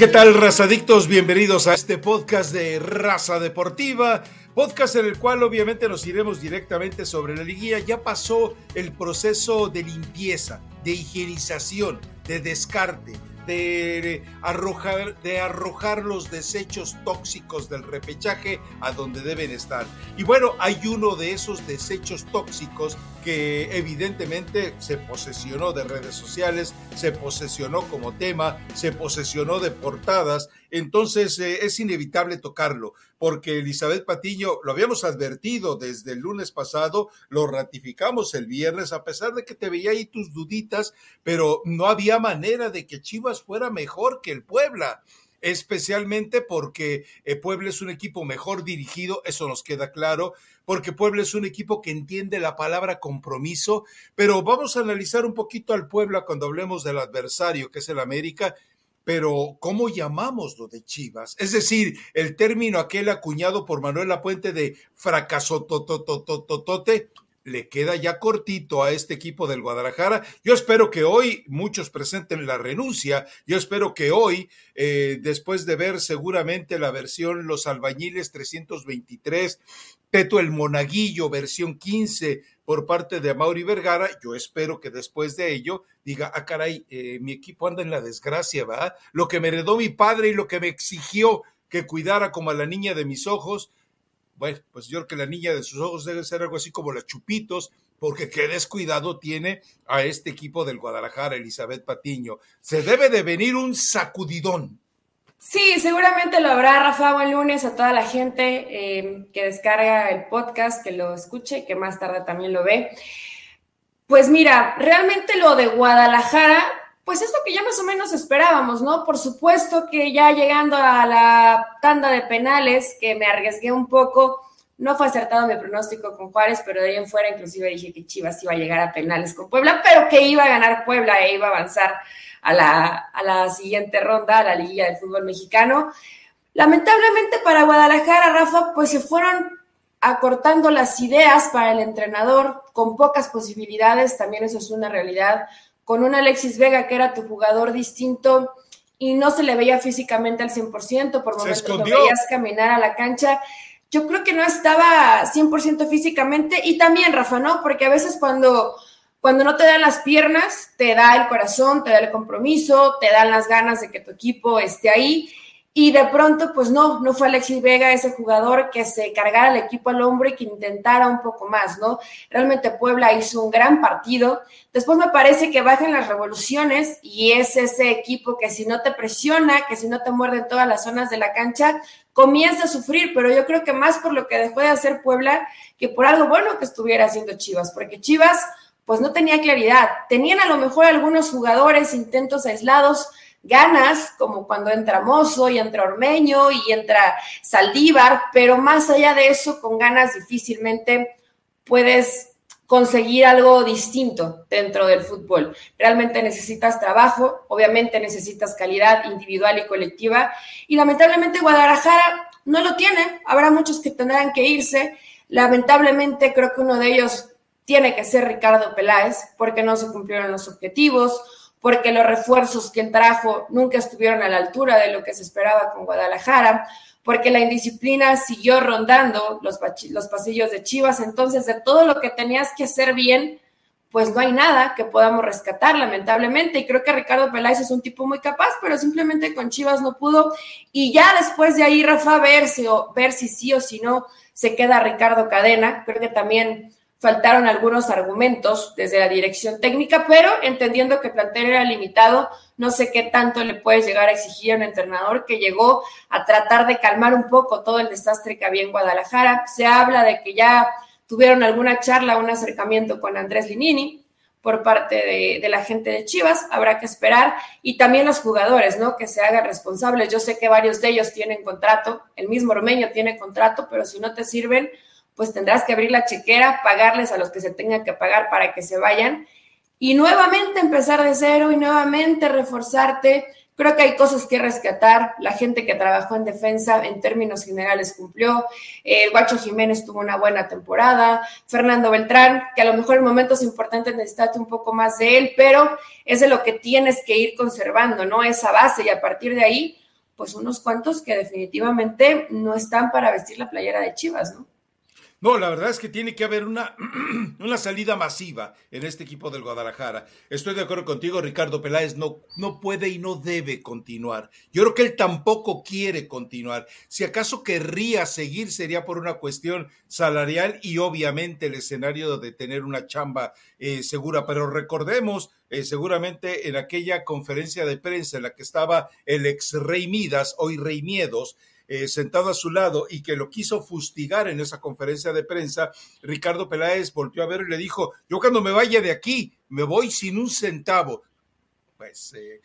¿Qué tal, razadictos? Bienvenidos a este podcast de Raza Deportiva, podcast en el cual obviamente nos iremos directamente sobre la liguilla. Ya pasó el proceso de limpieza, de higienización, de descarte, de arrojar, de arrojar los desechos tóxicos del repechaje a donde deben estar. Y bueno, hay uno de esos desechos tóxicos que evidentemente se posesionó de redes sociales, se posesionó como tema, se posesionó de portadas, entonces eh, es inevitable tocarlo, porque Elizabeth Patiño, lo habíamos advertido desde el lunes pasado, lo ratificamos el viernes, a pesar de que te veía ahí tus duditas, pero no había manera de que Chivas fuera mejor que el Puebla especialmente porque eh, Puebla es un equipo mejor dirigido, eso nos queda claro, porque Puebla es un equipo que entiende la palabra compromiso, pero vamos a analizar un poquito al Puebla cuando hablemos del adversario, que es el América, pero ¿cómo llamamos lo de Chivas? Es decir, el término aquel acuñado por Manuel Lapuente de fracaso tototototote, le queda ya cortito a este equipo del Guadalajara. Yo espero que hoy muchos presenten la renuncia. Yo espero que hoy, eh, después de ver seguramente la versión Los Albañiles 323, Peto el Monaguillo, versión 15, por parte de Mauri Vergara, yo espero que después de ello diga, ah, caray, eh, mi equipo anda en la desgracia, ¿va? Lo que me heredó mi padre y lo que me exigió que cuidara como a la niña de mis ojos, bueno, pues yo creo que la niña de sus ojos debe ser algo así como la Chupitos, porque qué descuidado tiene a este equipo del Guadalajara, Elizabeth Patiño. Se debe de venir un sacudidón. Sí, seguramente lo habrá, Rafa. Buen lunes a toda la gente eh, que descarga el podcast, que lo escuche que más tarde también lo ve. Pues mira, realmente lo de Guadalajara, pues es lo que ya más o menos esperábamos, ¿no? Por supuesto que ya llegando a la tanda de penales, que me arriesgué un poco, no fue acertado mi pronóstico con Juárez, pero de ahí en fuera inclusive dije que Chivas iba a llegar a penales con Puebla, pero que iba a ganar Puebla e iba a avanzar a la, a la siguiente ronda, a la liguilla del fútbol mexicano. Lamentablemente para Guadalajara, Rafa, pues se fueron acortando las ideas para el entrenador con pocas posibilidades, también eso es una realidad con un Alexis Vega que era tu jugador distinto y no se le veía físicamente al 100%, por momentos lo veías caminar a la cancha. Yo creo que no estaba 100% físicamente y también, Rafa, ¿no? Porque a veces cuando, cuando no te dan las piernas, te da el corazón, te da el compromiso, te dan las ganas de que tu equipo esté ahí y de pronto, pues no, no fue Alexis Vega ese jugador que se cargara el equipo al hombro y que intentara un poco más, ¿no? Realmente Puebla hizo un gran partido. Después me parece que bajan las revoluciones y es ese equipo que si no te presiona, que si no te muerde en todas las zonas de la cancha, comienza a sufrir, pero yo creo que más por lo que dejó de hacer Puebla que por algo bueno que estuviera haciendo Chivas, porque Chivas pues no tenía claridad. Tenían a lo mejor algunos jugadores, intentos aislados, ganas, como cuando entra Mozo y entra Ormeño y entra Saldívar, pero más allá de eso, con ganas difícilmente puedes conseguir algo distinto dentro del fútbol. Realmente necesitas trabajo, obviamente necesitas calidad individual y colectiva, y lamentablemente Guadalajara no lo tiene, habrá muchos que tendrán que irse, lamentablemente creo que uno de ellos tiene que ser Ricardo Peláez, porque no se cumplieron los objetivos, porque los refuerzos que trajo nunca estuvieron a la altura de lo que se esperaba con Guadalajara, porque la indisciplina siguió rondando los, los pasillos de Chivas. Entonces, de todo lo que tenías que hacer bien, pues no hay nada que podamos rescatar, lamentablemente. Y creo que Ricardo Peláez es un tipo muy capaz, pero simplemente con Chivas no pudo. Y ya después de ahí, Rafa, ver si, ver si sí o si no se queda Ricardo Cadena. Creo que también faltaron algunos argumentos desde la dirección técnica, pero entendiendo que el plantel era limitado, no sé qué tanto le puedes llegar a exigir a un entrenador que llegó a tratar de calmar un poco todo el desastre que había en Guadalajara. Se habla de que ya tuvieron alguna charla, un acercamiento con Andrés Linini por parte de, la gente de Chivas, habrá que esperar, y también los jugadores, ¿no? Que se hagan responsables. Yo sé que varios de ellos tienen contrato, el mismo Ormeño tiene contrato, pero si no te sirven, pues tendrás que abrir la chequera, pagarles a los que se tengan que pagar para que se vayan y nuevamente empezar de cero y nuevamente reforzarte. Creo que hay cosas que rescatar. La gente que trabajó en defensa en términos generales cumplió. El Guacho Jiménez tuvo una buena temporada. Fernando Beltrán, que a lo mejor en momentos importantes necesitaste un poco más de él, pero es de lo que tienes que ir conservando, ¿no? Esa base y a partir de ahí pues unos cuantos que definitivamente no están para vestir la playera de Chivas, ¿no? No, la verdad es que tiene que haber una, una salida masiva en este equipo del Guadalajara. Estoy de acuerdo contigo, Ricardo Peláez no, no puede y no debe continuar. Yo creo que él tampoco quiere continuar. Si acaso querría seguir sería por una cuestión salarial y obviamente el escenario de tener una chamba eh, segura. Pero recordemos, eh, seguramente en aquella conferencia de prensa en la que estaba el ex Rey Midas, hoy Rey Miedos, eh, sentado a su lado y que lo quiso fustigar en esa conferencia de prensa, Ricardo Peláez volvió a ver y le dijo, yo cuando me vaya de aquí, me voy sin un centavo. Pues eh,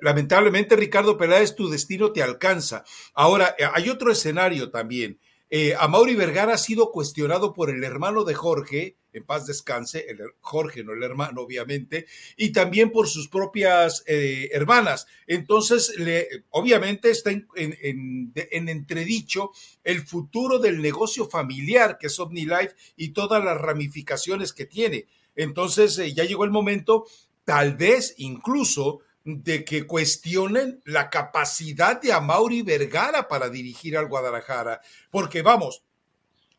lamentablemente, Ricardo Peláez, tu destino te alcanza. Ahora, eh, hay otro escenario también. Eh, Mauri Vergara ha sido cuestionado por el hermano de Jorge, en paz descanse, el Jorge, no el hermano, obviamente, y también por sus propias eh, hermanas. Entonces, le, obviamente está en, en, en, entredicho el futuro del negocio familiar que es OmniLife y todas las ramificaciones que tiene. Entonces, eh, ya llegó el momento, tal vez incluso de que cuestionen la capacidad de Amauri Vergara para dirigir al Guadalajara. Porque vamos,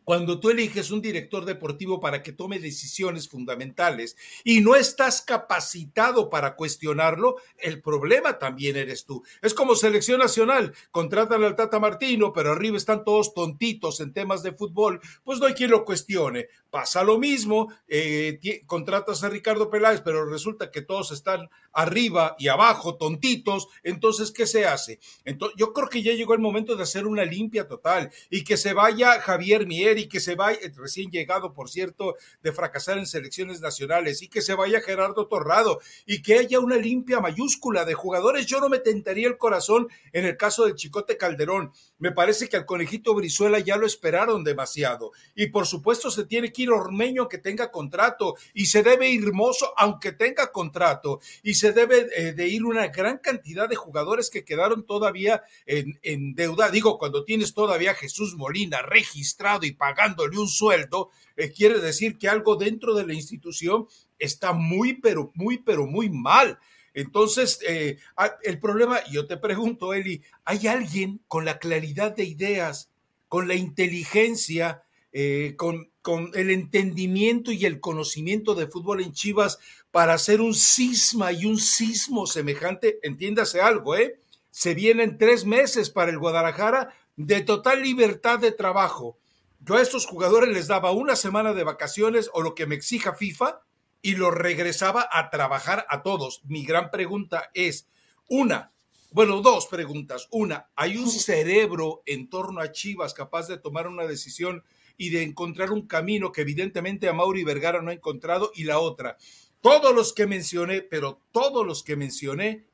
cuando tú eliges un director deportivo para que tome decisiones fundamentales y no estás capacitado para cuestionarlo, el problema también eres tú. Es como selección nacional, contratan al Tata Martino, pero arriba están todos tontitos en temas de fútbol, pues no hay quien lo cuestione. Pasa lo mismo, eh, contratas a Ricardo Peláez, pero resulta que todos están arriba y abajo, tontitos, entonces, ¿qué se hace? Entonces, yo creo que ya llegó el momento de hacer una limpia total y que se vaya Javier Mier y que se vaya, recién llegado, por cierto, de fracasar en selecciones nacionales, y que se vaya Gerardo Torrado, y que haya una limpia mayúscula de jugadores. Yo no me tentaría el corazón en el caso del Chicote Calderón. Me parece que al conejito Brizuela ya lo esperaron demasiado. Y por supuesto se tiene que Ormeño que tenga contrato, y se debe ir Mozo aunque tenga contrato, y se debe eh, de ir una gran cantidad de jugadores que quedaron todavía en, deuda. Digo, cuando tienes todavía Jesús Molina registrado y pagándole un sueldo, eh, quiere decir que algo dentro de la institución está muy, pero muy, pero muy mal. Entonces, eh, ah, el problema, yo te pregunto, Eli, ¿hay alguien con la claridad de ideas, con la inteligencia, eh, con, con el entendimiento y el conocimiento de fútbol en Chivas para hacer un cisma y un sismo semejante? Entiéndase algo, ¿eh? Se vienen tres meses para el Guadalajara de total libertad de trabajo yo a estos jugadores les daba una semana de vacaciones o lo que me exija FIFA y los regresaba a trabajar a todos. Mi gran pregunta es, una, bueno, dos preguntas. Una, ¿hay un cerebro en torno a Chivas capaz de tomar una decisión y de encontrar un camino que evidentemente a Mauri Vergara no ha encontrado? Y la otra, todos los que mencioné, pero todos los que mencioné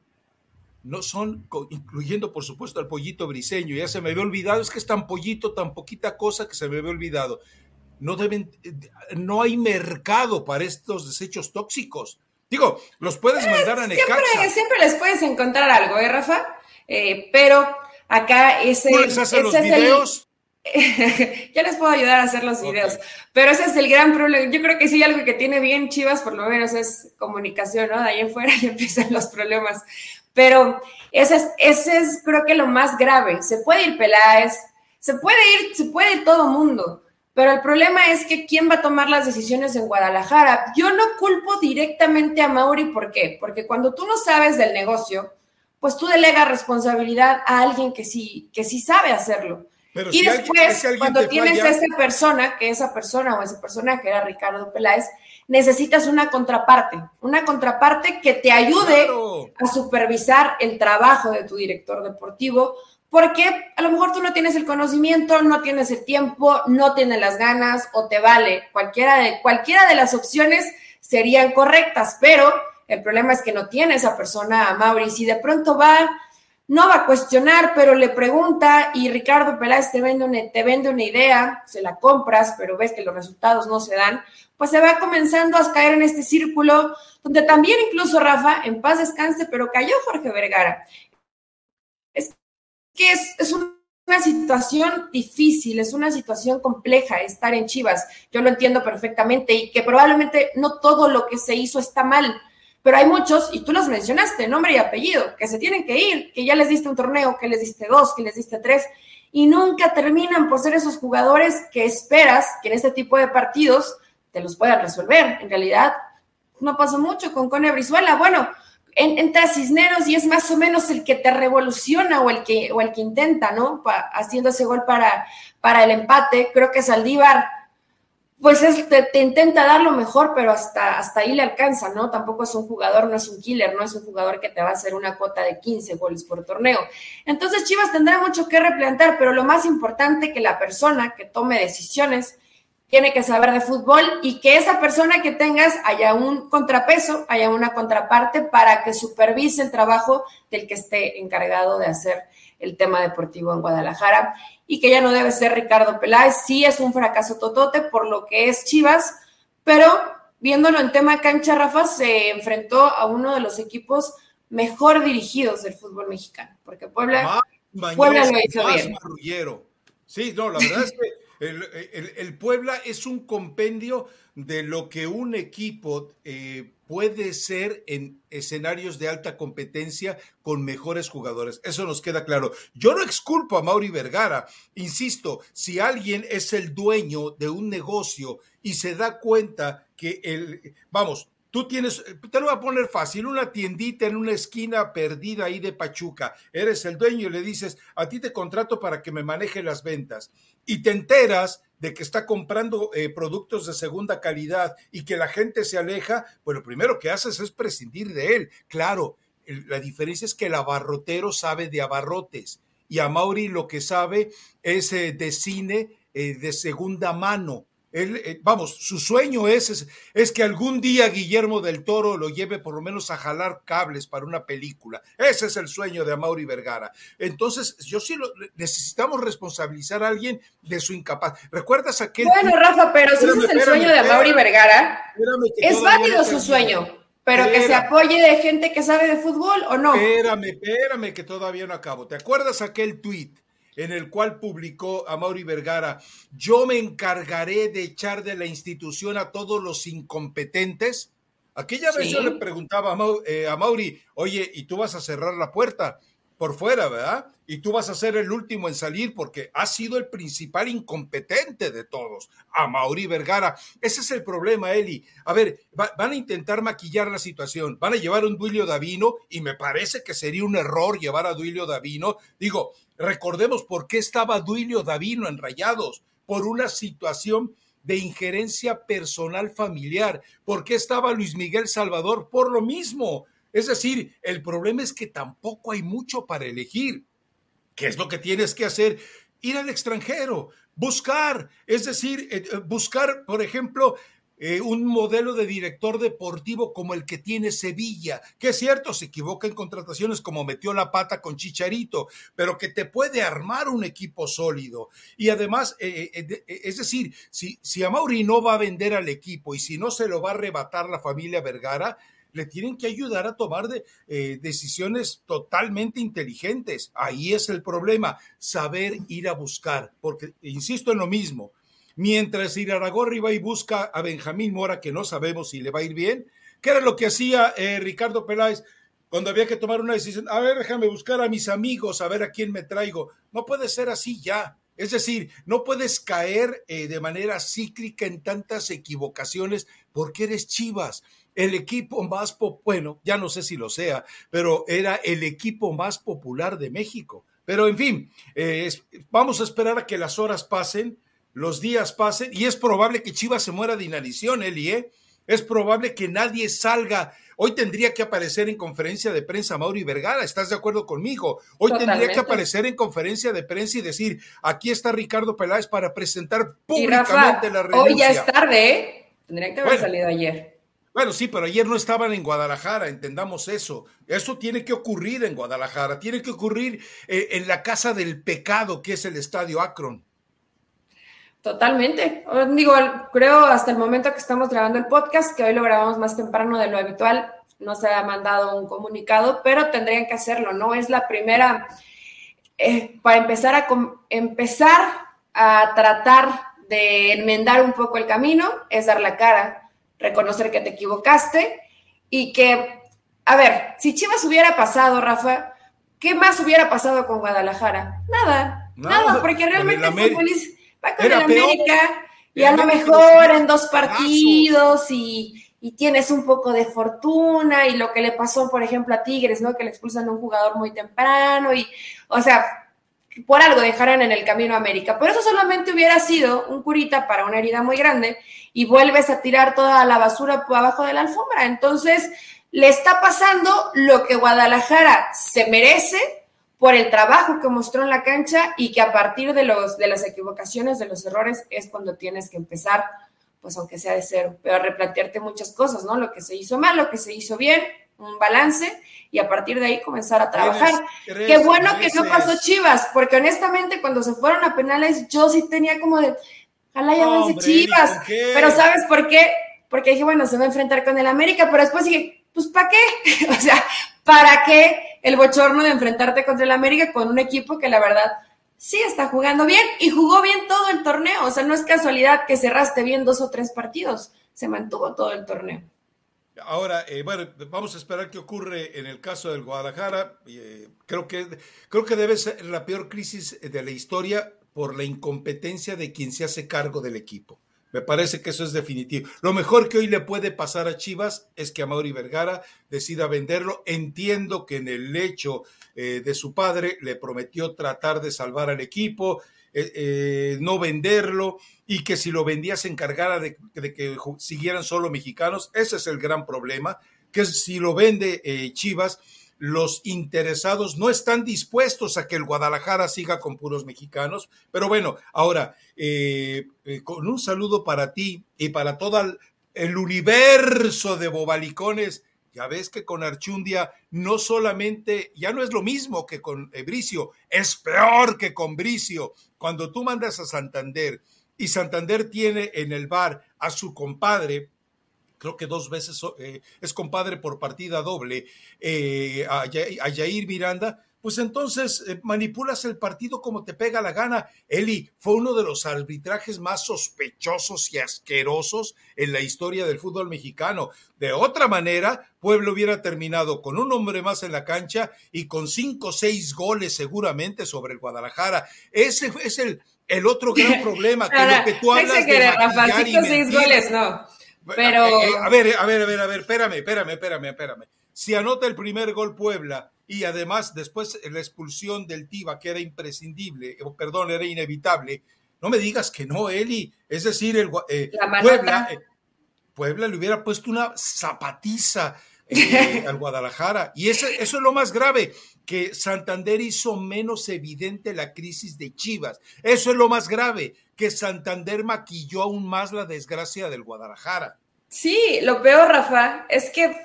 no son, incluyendo por supuesto al pollito briseño, ya se me había olvidado, es que es tan pollito, tan poquita cosa que se me había olvidado. No deben, no hay mercado para estos desechos tóxicos. Digo, los puedes mandar a Necaxa. Siempre, siempre les puedes encontrar algo, ¿eh, Rafa? Eh, pero acá ese, ¿No les hacen los videos? ya les puedo ayudar a hacer los videos, pero ese es el gran problema. Yo creo que sí, algo que tiene bien Chivas, por lo menos, es comunicación, ¿no? De ahí en fuera ya empiezan los problemas. Pero ese es, ese es creo que lo más grave. Se puede ir Peláez, se puede ir, se puede ir todo mundo, pero el problema es que quién va a tomar las decisiones en Guadalajara. Yo no culpo directamente a Mauri, ¿por qué? Porque cuando tú no sabes del negocio, pues tú delegas responsabilidad a alguien que sí, que sí sabe hacerlo. Y después, cuando tienes a esa persona, que esa persona o ese personaje era Ricardo Peláez, necesitas una contraparte, una contraparte que te ayude a supervisar el trabajo de tu director deportivo, porque a lo mejor tú no tienes el conocimiento, no tienes el tiempo, no tienes las ganas o te vale. Cualquiera de, cualquiera de las opciones serían correctas, pero el problema es que no tiene esa persona a Mauri. Si de pronto va, no va a cuestionar, pero le pregunta y Ricardo Peláez te vende, una, te vende una idea, se la compras, pero ves que los resultados no se dan, pues se va comenzando a caer en este círculo donde también incluso Rafa, en paz descanse, pero cayó Jorge Vergara. Es que es, una situación difícil, es una situación compleja estar en Chivas. Yo lo entiendo perfectamente y que probablemente no todo lo que se hizo está mal, Pero hay muchos, y tú los mencionaste, nombre y apellido, que se tienen que ir, que ya les diste un torneo, que les diste dos, que les diste tres, y nunca terminan por ser esos jugadores que esperas que en este tipo de partidos te los puedan resolver. En realidad, no pasó mucho con Cone Brizuela. Bueno, entra Cisneros y es más o menos el que te revoluciona o el que, o el que intenta, ¿no? haciendo ese gol para, para el empate. Creo que Saldívar pues te, intenta dar lo mejor, pero hasta, hasta ahí le alcanza, ¿no? Tampoco es un jugador, no es un killer, no es un jugador que te va a hacer una cuota de 15 goles por torneo. Entonces Chivas tendrá mucho que replantar, pero lo más importante que la persona que tome decisiones tiene que saber de fútbol y que esa persona que tengas haya un contrapeso, haya una contraparte para que supervise el trabajo del que esté encargado de hacer el tema deportivo en Guadalajara y que ya no debe ser Ricardo Peláez. Sí es un fracaso totote por lo que es Chivas, pero viéndolo en tema cancha, Rafa se enfrentó a uno de los equipos mejor dirigidos del fútbol mexicano, porque Puebla, Puebla lo hizo bien. Sí, no, la verdad es que el, Puebla es un compendio de lo que un equipo eh, puede ser en escenarios de alta competencia con mejores jugadores. Eso nos queda claro. Yo no exculpo a Mauri Vergara. Insisto, si alguien es el dueño de un negocio y se da cuenta que el, vamos, Tú tienes, te lo voy a poner fácil, una tiendita en una esquina perdida ahí de Pachuca. Eres el dueño y le dices, a ti te contrato para que me maneje las ventas. Y te enteras de que está comprando eh, productos de segunda calidad y que la gente se aleja, pues lo primero que haces es prescindir de él. Claro, la diferencia es que el abarrotero sabe de abarrotes y a Mauri lo que sabe es eh, de cine eh, de segunda mano él, eh, vamos, su sueño es, es, que algún día Guillermo del Toro lo lleve por lo menos a jalar cables para una película. Ese es el sueño de Amaury Vergara. Entonces, yo sí lo, necesitamos responsabilizar a alguien de su incapaz. ¿Recuerdas aquel... Bueno, Rafa, pero si ese es el sueño de Amaury Vergara, es válido su sueño. Pero que se apoye de gente que sabe de fútbol o no. Espérame, espérame, que todavía no acabo. ¿Te acuerdas aquel tuit en el cual publicó a Mauri Vergara, yo me encargaré de echar de la institución a todos los incompetentes. Aquella vez yo le preguntaba a, eh, a Mauri, oye, ¿y tú vas a cerrar la puerta? por fuera, ¿verdad? Y tú vas a ser el último en salir porque has sido el principal incompetente de todos, a Mauri Vergara. Ese es el problema, Eli. A ver, van a intentar maquillar la situación, van a llevar un Duilio Davino y me parece que sería un error llevar a Duilio Davino. Digo, recordemos por qué estaba Duilio Davino en Rayados, por una situación de injerencia personal familiar. ¿Por qué estaba Luis Miguel Salvador? Por lo mismo es decir, el problema es que tampoco hay mucho para elegir. ¿Qué es lo que tienes que hacer? Ir al extranjero, buscar, es decir, eh, eh, buscar, por ejemplo, eh, un modelo de director deportivo como el que tiene Sevilla, que es cierto, se equivoca en contrataciones como metió la pata con Chicharito, pero que te puede armar un equipo sólido. Y además, es decir, si, si Mauri no va a vender al equipo y si no se lo va a arrebatar la familia Vergara, le tienen que ayudar a tomar de, eh, decisiones totalmente inteligentes. Ahí es el problema, saber ir a buscar, porque insisto en lo mismo, mientras Iraragorri va y busca a Benjamín Mora, que no sabemos si le va a ir bien, ¿qué era lo que hacía eh, Ricardo Peláez? Cuando había que tomar una decisión, a ver, déjame buscar a mis amigos, a ver a quién me traigo. No puede ser así ya. Es decir, no puedes caer eh, de manera cíclica en tantas equivocaciones porque eres Chivas el equipo más, bueno, ya no sé si lo sea, pero era el equipo más popular de México. Pero en fin, eh, vamos a esperar a que las horas pasen, los días pasen, y es probable que Chivas se muera de inanición, Eli, ¿eh? Es probable que nadie salga. Hoy tendría que aparecer en conferencia de prensa Mauri Vergara, ¿estás de acuerdo conmigo? Hoy tendría que aparecer en conferencia de prensa y decir, aquí está Ricardo Peláez para presentar públicamente la renuncia. Hoy ya es tarde, ¿eh? Tendría que haber salido ayer. Bueno, sí, pero ayer no estaban en Guadalajara, entendamos eso. Eso tiene que ocurrir en Guadalajara, tiene que ocurrir eh, en la casa del pecado que es el estadio Akron. Totalmente. Digo, creo hasta el momento que estamos grabando el podcast, que hoy lo grabamos más temprano de lo habitual, no se ha mandado un comunicado, pero tendrían que hacerlo, ¿no? Es la primera, eh, para empezar a, empezar a tratar de enmendar un poco el camino, es dar la cara reconocer que te equivocaste y que, a ver, si Chivas hubiera pasado, Rafa, ¿qué más hubiera pasado con Guadalajara? Nada, nada, porque realmente va con el América y a lo mejor en dos partidos y, y, tienes un poco de fortuna y lo que le pasó, por ejemplo, a Tigres, ¿no? Que le expulsan a un jugador muy temprano y, o sea, por algo dejaran en el camino a América. Pero eso solamente hubiera sido un curita para una herida muy grande y vuelves a tirar toda la basura por abajo de la alfombra. Entonces, le está pasando lo que Guadalajara se merece por el trabajo que mostró en la cancha y que a partir de, los, de las equivocaciones, de los errores, es cuando tienes que empezar, pues aunque sea de cero, pero a replantearte muchas cosas, ¿no? Lo que se hizo mal, lo que se hizo bien, un balance y a partir de ahí comenzar a trabajar. Qué bueno que no pasó Chivas, porque honestamente cuando se fueron a penales yo sí tenía como de, ojalá ya vence Chivas, pero ¿sabes por qué? Porque dije, bueno, se va a enfrentar con el América, pero después dije, pues ¿para qué? o sea, ¿para qué? El bochorno de enfrentarte contra el América con un equipo que la verdad sí está jugando bien y jugó bien todo el torneo. O sea, no es casualidad que cerraste bien dos o tres partidos, se mantuvo todo el torneo. Ahora, eh, bueno, vamos a esperar qué ocurre en el caso del Guadalajara. Eh, creo, que, creo que debe ser la peor crisis de la historia por la incompetencia de quien se hace cargo del equipo. Me parece que eso es definitivo. Lo mejor que hoy le puede pasar a Chivas es que Amaury Vergara decida venderlo. Entiendo que en el hecho eh, de su padre le prometió tratar de salvar al equipo, eh, eh, no venderlo y que si lo vendía se encargara de, de, que siguieran solo mexicanos. Ese es el gran problema, que si lo vende Chivas los interesados no están dispuestos a que el Guadalajara siga con puros mexicanos. Pero bueno, ahora, eh, eh, con un saludo para ti y para todo el universo de bobalicones. Ya ves que con Archundia no solamente, ya no es lo mismo que con Bricio, es peor que con Bricio. Cuando tú mandas a Santander y Santander tiene en el bar a su compadre, creo que dos veces eh, es compadre por partida doble eh, a, Miranda, pues entonces eh, manipulas el partido como te pega la gana. Eli, fue uno de los arbitrajes más sospechosos y asquerosos en la historia del fútbol mexicano. De otra manera, Pueblo hubiera terminado con un hombre más en la cancha y con cinco o seis goles seguramente sobre el Guadalajara. Ese es el, el otro gran problema, que lo que tú hablas de seis goles, no. Pero. Eh, eh, a ver, a ver, a ver, a ver, espérame, espérame, espérame, espérame. Si anota el primer gol Puebla y además después la expulsión del Tiva, que era imprescindible, perdón, era inevitable, no me digas que no, Eli. Es decir, el, eh, Puebla, Puebla le hubiera puesto una zapatiza al Guadalajara. Y eso, eso es lo más grave, que Santander hizo menos evidente la crisis de Chivas. Eso es lo más grave, que Santander maquilló aún más la desgracia del Guadalajara. Sí, lo peor, Rafa, es que,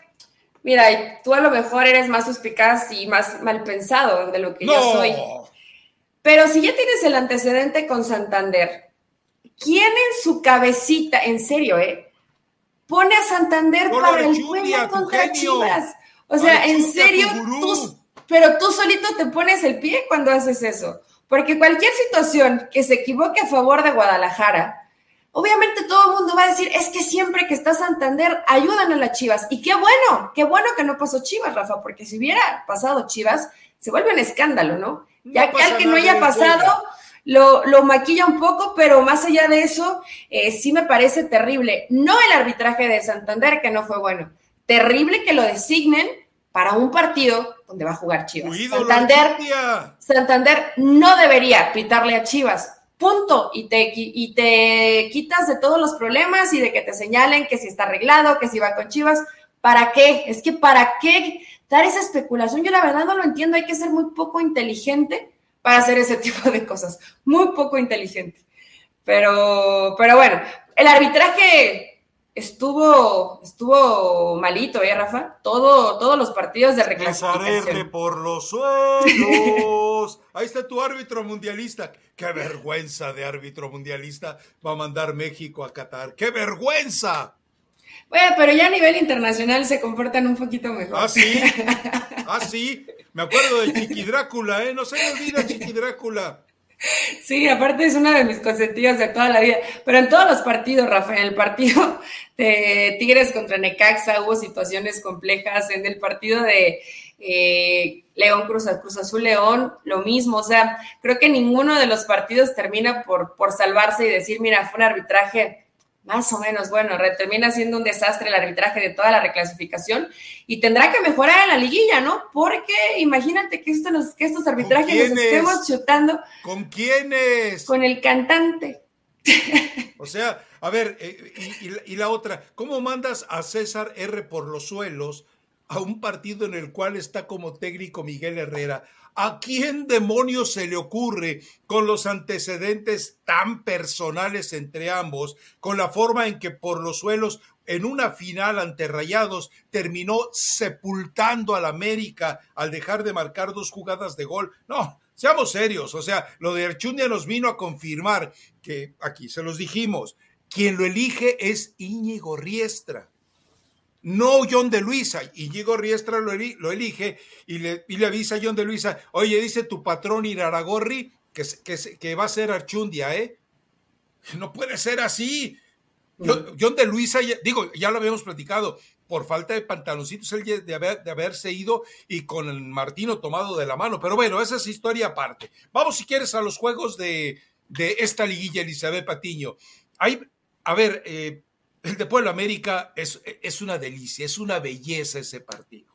mira, tú a lo mejor eres más suspicaz y más mal pensado de lo que yo soy. Pero si ya tienes el antecedente con Santander, ¿quién en su cabecita, en serio, eh, pone a Santander para el juego contra Chivas? O sea, en serio, tú, pero tú solito te pones el pie cuando haces eso. Porque cualquier situación que se equivoque a favor de Guadalajara, obviamente todo el mundo va a decir, es que siempre que está Santander, ayudan a las Chivas. Y qué bueno, qué bueno que no pasó Chivas, Rafa, porque si hubiera pasado Chivas, se vuelve un escándalo, ¿no? Ya que al que no haya pasado, lo, lo, maquilla un poco, pero más allá de eso, eh, sí me parece terrible. No el arbitraje de Santander, que no fue bueno. Terrible que lo designen para un partido donde va a jugar Chivas. Santander, Santander no debería pitarle a Chivas. Punto. Y te, y te quitas de todos los problemas y de que te señalen que si está arreglado, que si va con Chivas. ¿Para qué? Es que ¿para qué dar esa especulación? Yo la verdad no lo entiendo. Hay que ser muy poco inteligente para hacer ese tipo de cosas. Muy poco inteligente. Pero, pero bueno, el arbitraje estuvo, estuvo malito, ¿eh, Rafa? Todo, todos los partidos de reclasificación. por los suelos. Ahí está tu árbitro mundialista. Qué vergüenza de árbitro mundialista va a mandar México a Qatar. ¡Qué vergüenza! Bueno, pero ya a nivel internacional se comportan un poquito mejor. Ah, sí. Ah, sí. Me acuerdo de Chiqui Drácula, ¿eh? No se me olvida Chiqui Drácula. Sí, aparte es una de mis consentidas de toda la vida. Pero en todos los partidos, Rafael, en el partido de Tigres contra Necaxa hubo situaciones complejas. En el partido de eh, León Cruz, Cruz Azul León, lo mismo. O sea, creo que ninguno de los partidos termina por, por salvarse y decir, mira, fue un arbitraje más o menos, bueno, termina siendo un desastre el arbitraje de toda la reclasificación y tendrá que mejorar en la liguilla, ¿no? Porque imagínate que, esto que estos arbitrajes los estemos chutando. ¿Con quiénes? Con el cantante. O sea, a ver, eh, y, la otra, ¿cómo mandas a César R por los suelos a un partido en el cual está como técnico Miguel Herrera? ¿A quién demonios se le ocurre, con los antecedentes tan personales entre ambos, con la forma en que por los suelos en una final ante Rayados terminó sepultando al América al dejar de marcar dos jugadas de gol? No, seamos serios, o sea, lo de Archundia nos vino a confirmar que aquí se los dijimos, quien lo elige es Íñigo Riestra no John de Luisa. Y Diego Riestra lo, elige y le, avisa a John de Luisa, oye, dice tu patrón Iraragorri que, que, que va a ser Archundia, ¿eh? No puede ser así. John, de Luisa, digo, ya lo habíamos platicado, por falta de pantaloncitos, él de, haber, de haberse ido y con el Martino tomado de la mano. Pero bueno, esa es historia aparte. Vamos, si quieres, a los juegos de, de esta liguilla, Elizabeth Patiño. Hay, a ver, eh, el de Puebla América es, es una delicia, es una belleza ese partido.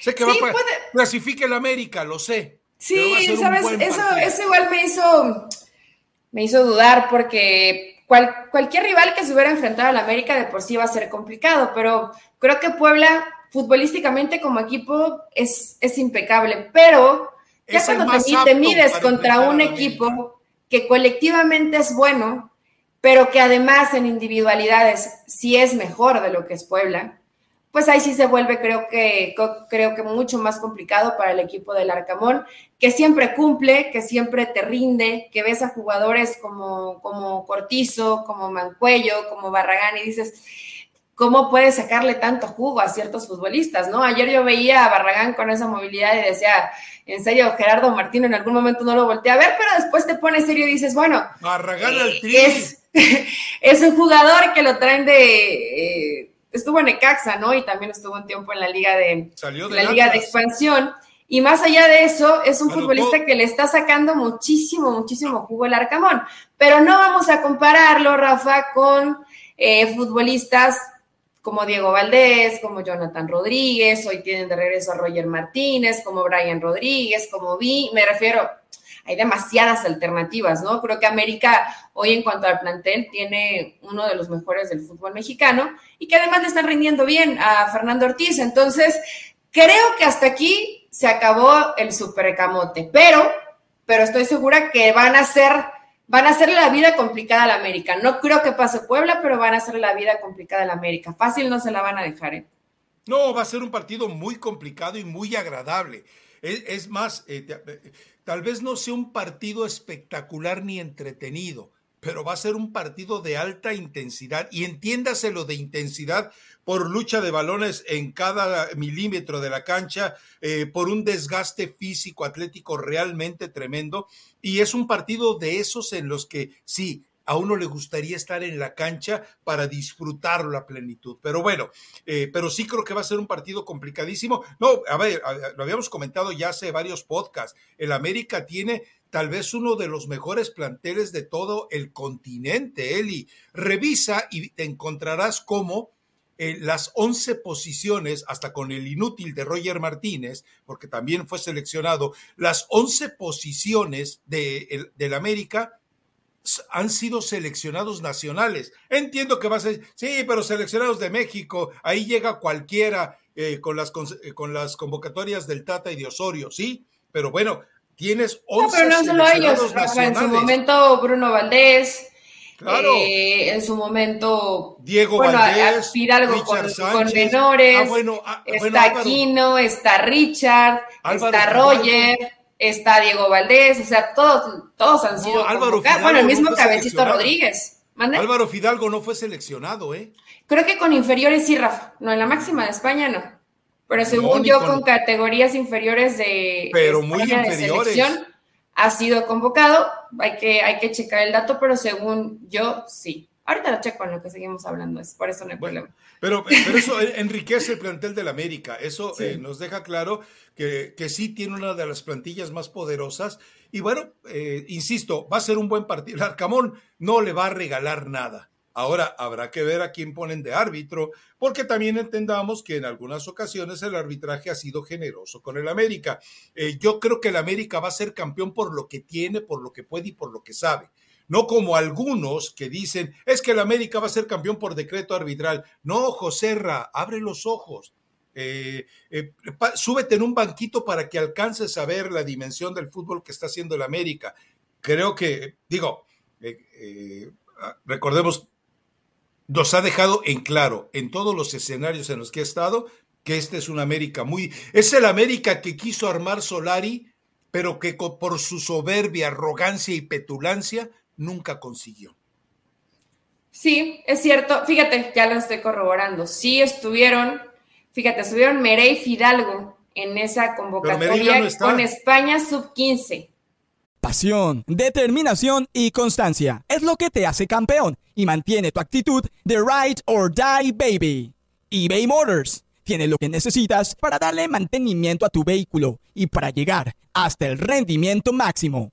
Sé que va a clasifique el América, lo sé. Sí, sabes, eso, eso igual me hizo, me hizo dudar porque cualquier rival que se hubiera enfrentado al América de por sí va a ser complicado, pero creo que Puebla futbolísticamente como equipo es, es impecable, pero ya cuando te, te mides contra un equipo que colectivamente es bueno, pero que además en individualidades sí es mejor de lo que es Puebla, pues ahí sí se vuelve creo que, creo que mucho más complicado para el equipo del Arcamón, que siempre cumple, que siempre te rinde, que ves a jugadores como, como Cortizo, como Mancuello, como Barragán y dices, ¿cómo puedes sacarle tanto jugo a ciertos futbolistas? ¿no? Ayer yo veía a Barragán con esa movilidad y decía, en serio, Gerardo Martín en algún momento no lo volteé a ver, pero después te pones serio y dices, bueno, Barragán al es, es un jugador que lo traen de... Eh, estuvo en Ecaxa, ¿no? Y también estuvo un tiempo en la liga de, la liga de expansión. Y más allá de eso, es un futbolista que le está sacando muchísimo, muchísimo jugo el Arcamón. Pero no vamos a compararlo, Rafa, con eh, futbolistas como Diego Valdés, como Jonathan Rodríguez, hoy tienen de regreso a Roger Martínez, como Brian Rodríguez, como Vi, me refiero, hay demasiadas alternativas, ¿no? Creo que América hoy en cuanto al plantel tiene uno de los mejores del fútbol mexicano y que además le están rindiendo bien a Fernando Ortiz. Entonces, creo que hasta aquí se acabó el supercamote, pero, pero estoy segura que van a ser van a hacerle la vida complicada a la América. No creo que pase Puebla, pero van a hacerle la vida complicada a la América. Fácil no se la van a dejar. ¿eh? No, va a ser un partido muy complicado y muy agradable. Es, más, eh, eh, tal vez no sea un partido espectacular ni entretenido, pero va a ser un partido de alta intensidad y entiéndase lo de intensidad por lucha de balones en cada milímetro de la cancha, eh, por un desgaste físico atlético realmente tremendo y es un partido de esos en los que sí, a uno le gustaría estar en la cancha para disfrutarlo la plenitud. Pero bueno, eh, pero sí creo que va a ser un partido complicadísimo. No, a ver, lo habíamos comentado ya hace varios podcasts. El América tiene tal vez uno de los mejores planteles de todo el continente, Eli. Revisa y te encontrarás como eh, las 11 posiciones, hasta con el inútil de Roger Martínez, porque también fue seleccionado, las 11 posiciones de, del América han sido seleccionados nacionales. Entiendo que va a ser, sí, pero seleccionados de México, ahí llega cualquiera eh, con, las, eh, con las convocatorias del Tata y de Osorio, sí, pero bueno, tienes 11 no, pero no solo ellos, en su momento Bruno Valdés, Claro. Eh, en su momento, Diego Valdés, Fidalgo con, con, menores, ah, bueno, ah, está Aquino, está Richard, está Roger está Diego Valdés, o sea, todos, todos han sido. Álvaro bueno, el mismo Cabecito Rodríguez. Álvaro Fidalgo no fue seleccionado, ¿eh? Creo que con inferiores sí, Rafa. No, en la máxima de España no. Pero según yo, con... categorías inferiores de. Pero muy inferiores. ha sido convocado. Hay que, hay que checar el dato, pero según yo, sí. Ahorita lo checo en lo que seguimos hablando, es por eso no hay problema. Pero, pero eso enriquece el plantel del América. Eso eh, nos deja claro que, que, sí tiene una de las plantillas más poderosas. Y bueno, eh, insisto, va a ser un buen partido. El Arcamón no le va a regalar nada. Ahora habrá que ver a quién ponen de árbitro, porque también entendamos que en algunas ocasiones el arbitraje ha sido generoso con el América. Eh, yo creo que el América va a ser campeón por lo que tiene, por lo que puede y por lo que sabe no como algunos que dicen, es que el América va a ser campeón por decreto arbitral. No, Joserra, abre los ojos. Eh, eh, súbete en un banquito para que alcances a ver la dimensión del fútbol que está haciendo el América. Creo que, digo, eh, recordemos, nos ha dejado en claro en todos los escenarios en los que ha estado que este es un América muy... Es el América que quiso armar Solari, pero que por su soberbia, arrogancia y petulancia nunca consiguió. Sí, es cierto. Fíjate, ya lo estoy corroborando. Sí estuvieron, fíjate, estuvieron Merey Fidalgo en esa convocatoria con España sub-15. Pasión, determinación y constancia es lo que te hace campeón y mantiene tu actitud de ride or die baby. eBay Motors tiene lo que necesitas para darle mantenimiento a tu vehículo y para llegar hasta el rendimiento máximo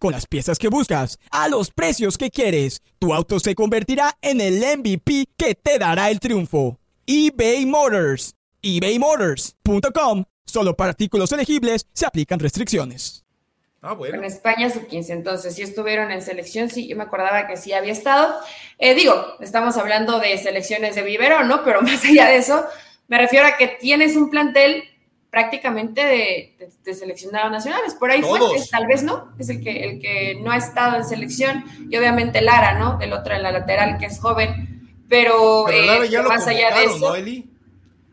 con las piezas que buscas, a los precios que quieres. Tu auto se convertirá en el MVP que te dará el triunfo. eBay Motors. ebaymotors.com. Solo para artículos elegibles se aplican restricciones. Ah, bueno. En España sub-15, entonces si estuvieron en selección, sí, yo me acordaba que sí había estado. Eh, digo, estamos hablando de selecciones de vivero, ¿no? Pero más allá de eso, me refiero a que tienes un plantel prácticamente de, de, seleccionados nacionales. Por ahí fue, tal vez no, es el que, el que no ha estado en selección, y obviamente Lara, ¿no? Del otro en la lateral, que es joven, pero, eh, más allá de eso.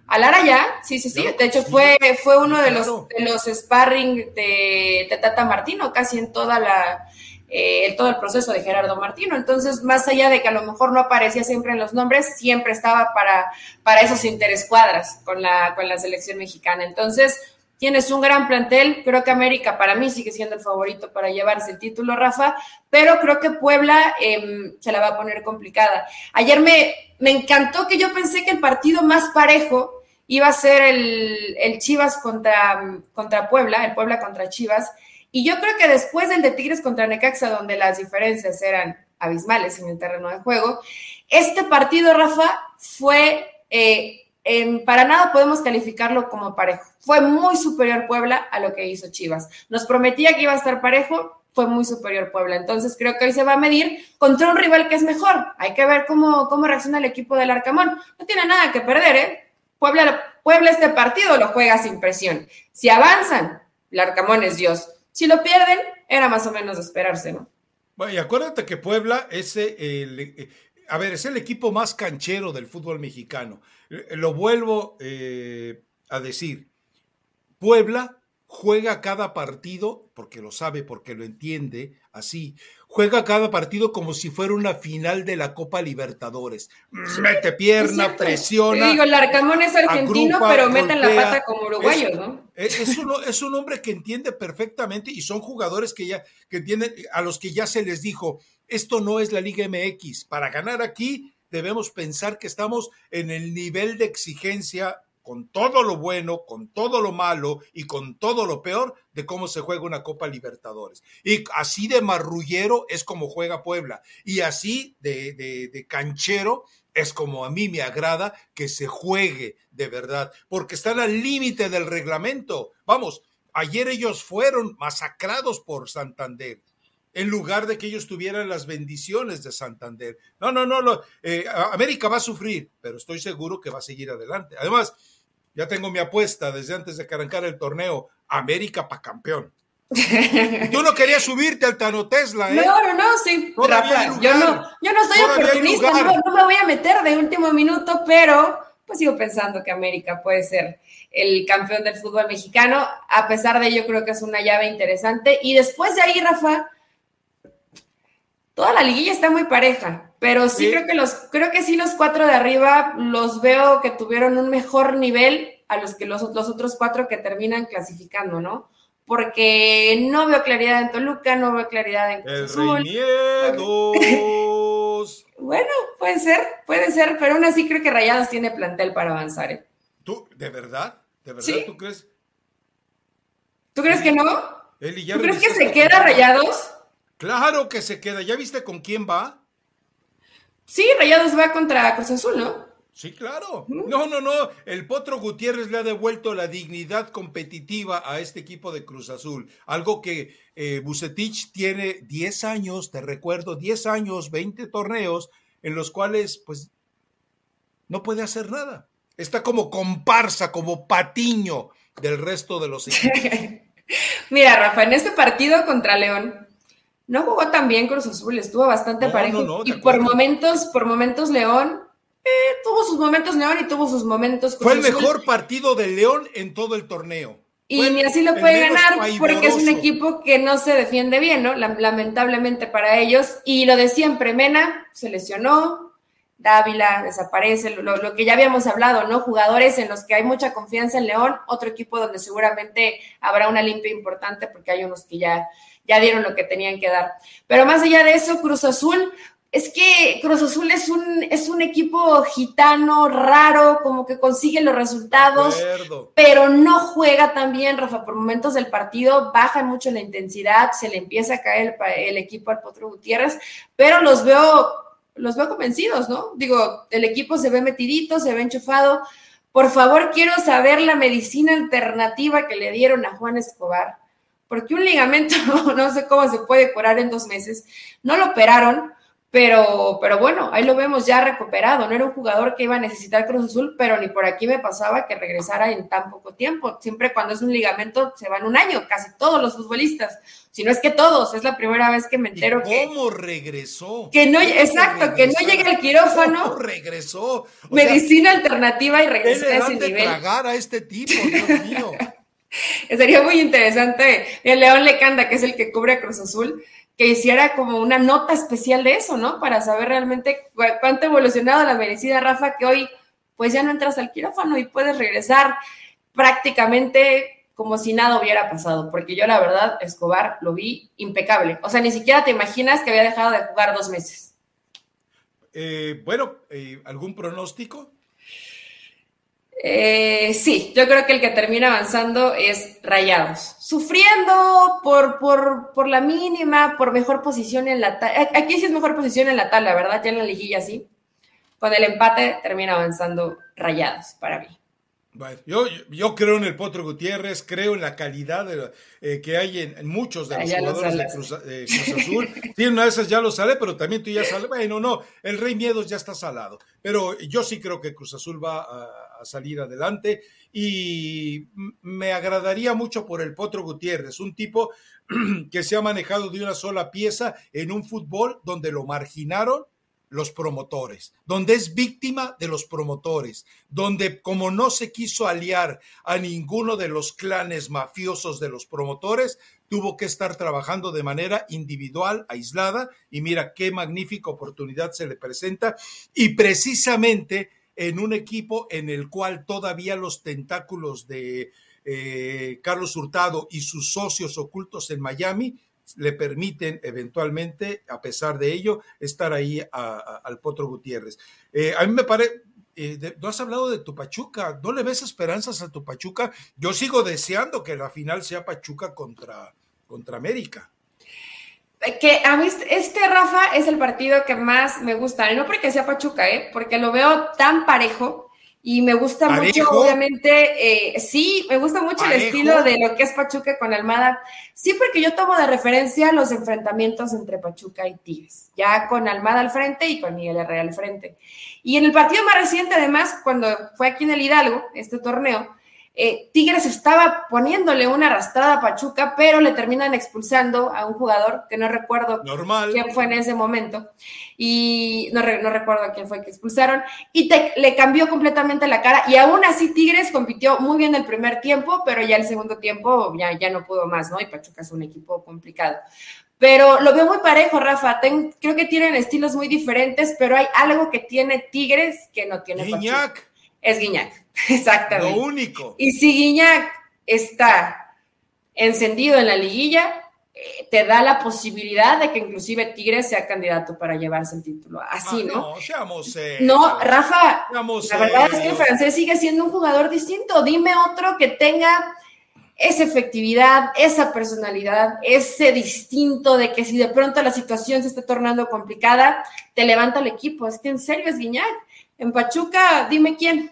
A Lara ya, sí, sí, sí. De hecho, fue, fue uno de los, de los sparring de, de Tata Martino, casi en toda la, eh, todo el proceso de Gerardo Martino. Entonces, más allá de que a lo mejor no aparecía siempre en los nombres, siempre estaba para, para esos interescuadras con la, con la selección mexicana. Entonces, tienes un gran plantel. Creo que América para mí sigue siendo el favorito para llevarse el título, Rafa, pero creo que Puebla em, se la va a poner complicada. Ayer me, me encantó que yo pensé que el partido más parejo iba a ser el, el Chivas contra, contra Puebla, el Puebla contra Chivas y yo creo que después del de Tigres contra Necaxa, donde las diferencias eran abismales en el terreno de juego, este partido, Rafa, fue, eh, en, para nada podemos calificarlo como parejo. Fue muy superior Puebla a lo que hizo Chivas. Nos prometía que iba a estar parejo, fue muy superior Puebla. Entonces creo que hoy se va a medir contra un rival que es mejor. Hay que ver cómo, cómo reacciona el equipo del Arcamón. No tiene nada que perder, ¿eh? Puebla, Puebla este partido lo juega sin presión. Si avanzan, el Arcamón es Dios. Si lo pierden, era más o menos esperarse, ¿no? Bueno, y acuérdate que Puebla es el, eh, a ver, es el equipo más canchero del fútbol mexicano. Eh, lo vuelvo eh, a decir. Puebla juega cada partido, porque lo sabe, porque lo entiende así, juega cada partido como si fuera una final de la Copa Libertadores. Mete pierna, presiona. digo, el Arcamón es argentino, pero mete la pata como uruguayo, ¿no? Es, un, es un hombre que entiende perfectamente y son jugadores que ya, que entienden, a los que ya se les dijo, esto no es la Liga MX. Para ganar aquí debemos pensar que estamos en el nivel de exigencia con todo lo bueno, con todo lo malo y con todo lo peor de cómo se juega una Copa Libertadores. Y así de marrullero es como juega Puebla. Y así de, de, canchero es como a mí me agrada que se juegue de verdad, porque están al límite del reglamento. Vamos, ayer ellos fueron masacrados por Santander en lugar de que ellos tuvieran las bendiciones de Santander. No, no, no, no. Eh, América va a sufrir, pero estoy seguro que va a seguir adelante. Además, ya tengo mi apuesta desde antes de que arrancara el torneo. América para campeón. Tú no querías subirte al Tano Tesla, ¿eh? No, no, no, sí. Rafa, yo no, yo no soy oportunista, no, no, me voy a meter de último minuto, pero pues sigo pensando que América puede ser el campeón del fútbol mexicano. A pesar de ello, creo que es una llave interesante. Y después de ahí, Rafa, toda la liguilla está muy pareja, pero sí, creo que los, creo que sí los cuatro de arriba los veo que tuvieron un mejor nivel a los que los, los otros cuatro que terminan clasificando, ¿no? porque no veo claridad en Toluca, no veo claridad en Cruz Azul. bueno, puede ser, puede ser, pero aún así creo que Rayados tiene plantel para avanzar. ¿eh? ¿Tú, de verdad? ¿De verdad tú crees? ¿Tú crees que no? ¿Tú crees que se queda Rayados? Claro que se queda. ¿Ya viste con quién va? Sí, Rayados va contra Cruz Azul, ¿no? Sí, claro. No, no, no. El Potro Gutiérrez le ha devuelto la dignidad competitiva a este equipo de Cruz Azul. Algo que eh, Bucetich tiene 10 años, te recuerdo, 10 años, 20 torneos, en los cuales, pues, no puede hacer nada. Está como comparsa, como patiño del resto de los equipos. Mira, Rafa, en este partido contra León, no jugó tan bien Cruz Azul, estuvo bastante parejo. y por momentos, por momentos León tuvo sus momentos León y tuvo sus momentos Fue el mejor partido de León en todo el torneo. Y ni así lo puede ganar porque es un equipo que no se defiende bien, ¿no? Lamentablemente para ellos. Y lo de siempre, Mena se lesionó, Dávila desaparece, lo, lo, que ya habíamos hablado, ¿no? Jugadores en los que hay mucha confianza en León, otro equipo donde seguramente habrá una limpia importante porque hay unos que ya, ya dieron lo que tenían que dar. Pero más allá de eso, Cruz Azul, es que Cruz Azul es un, es un equipo gitano, raro, como que consigue los resultados, pero no juega tan bien, Rafa. Por momentos del partido baja mucho la intensidad, se le empieza a caer el, equipo al Potro Gutiérrez, pero los veo, los veo convencidos, ¿no? Digo, el equipo se ve metidito, se ve enchufado. Por favor, quiero saber la medicina alternativa que le dieron a Juan Escobar, porque un ligamento, no sé cómo se puede curar en dos meses, no lo operaron pero, pero bueno, ahí lo vemos ya recuperado. No era un jugador que iba a necesitar Cruz Azul, pero ni por aquí me pasaba que regresara en tan poco tiempo. Siempre cuando es un ligamento se van un año, casi todos los futbolistas. Si no es que todos, es la primera vez que me entero. ¿Cómo regresó? Que no, exacto, que no llegue al quirófano. ¿Cómo regresó? medicina alternativa y regresó a ese nivel. tragar a este tipo, Dios mío. Sería muy interesante. El León Lecanda, que es el que cubre a Cruz Azul que hiciera como una nota especial de eso, ¿no? Para saber realmente cuánto ha evolucionado la merecida Rafa, que hoy pues ya no entras al quirófano y puedes regresar prácticamente como si nada hubiera pasado, porque yo la verdad, Escobar, lo vi impecable. O sea, ni siquiera te imaginas que había dejado de jugar dos meses. Eh, bueno, eh, ¿algún pronóstico? Eh, sí, yo creo que el que termina avanzando es Rayados, sufriendo por, por, por la mínima, por mejor posición en la tabla. Aquí sí es mejor posición en la tabla, ¿verdad? Ya en la liguilla sí. Con el empate termina avanzando Rayados para mí. yo, yo, creo en el Potro Gutiérrez, creo en la calidad eh, que hay en, muchos de ah, los jugadores de Cruz, Azul. Sí, una de esas ya lo sale, pero también tú ya sales. Bueno, no, el Rey Miedos ya está salado. Pero yo sí creo que Cruz Azul va a a salir adelante. Y me agradaría mucho por el Potro Gutiérrez, un tipo que se ha manejado de una sola pieza en un fútbol donde lo marginaron los promotores, donde es víctima de los promotores, donde como no se quiso aliar a ninguno de los clanes mafiosos de los promotores, tuvo que estar trabajando de manera individual, aislada, y mira qué magnífica oportunidad se le presenta, y precisamente en un equipo en el cual todavía los tentáculos de eh, Carlos Hurtado y sus socios ocultos en Miami le permiten eventualmente, a pesar de ello, estar ahí al Potro Gutiérrez. Eh, a mí me parece, eh, no has hablado de tu Pachuca, ¿no le ves esperanzas a tu Pachuca? Yo sigo deseando que la final sea Pachuca contra, contra América que a mí este Rafa es el partido que más me gusta, no porque sea Pachuca, ¿eh? porque lo veo tan parejo y me gusta mucho, obviamente, eh, sí, me gusta mucho el estilo de lo que es Pachuca con Almada, sí, porque yo tomo de referencia los enfrentamientos entre Pachuca y Tigres, ya con Almada al frente y con Miguel Herrera al frente. Y en el partido más reciente, además, cuando fue aquí en el Hidalgo, este torneo, eh, Tigres estaba poniéndole una arrastrada a Pachuca, pero le terminan expulsando a un jugador que no recuerdo quién fue en ese momento, y no, recuerdo quién fue que expulsaron, y le cambió completamente la cara, y aún así Tigres compitió muy bien el primer tiempo, pero ya el segundo tiempo ya, ya no pudo más, ¿no? Y Pachuca es un equipo complicado. Pero lo veo muy parejo, Rafa. creo que tienen estilos muy diferentes, pero hay algo que tiene Tigres que no tiene Pachuca. Es Guiñac. Exactamente. Lo único. Y si Guiñac está encendido en la liguilla, eh, te da la posibilidad de que inclusive Tigres sea candidato para llevarse el título. Así, ah, ¿no? No, seamos, eh, no, Rafa, la verdad es que el francés sigue siendo un jugador distinto. Dime otro que tenga esa efectividad, esa personalidad, ese distinto de que si de pronto la situación se está tornando complicada, te levanta el equipo. Es que en serio es Guiñac. En Pachuca, dime quién.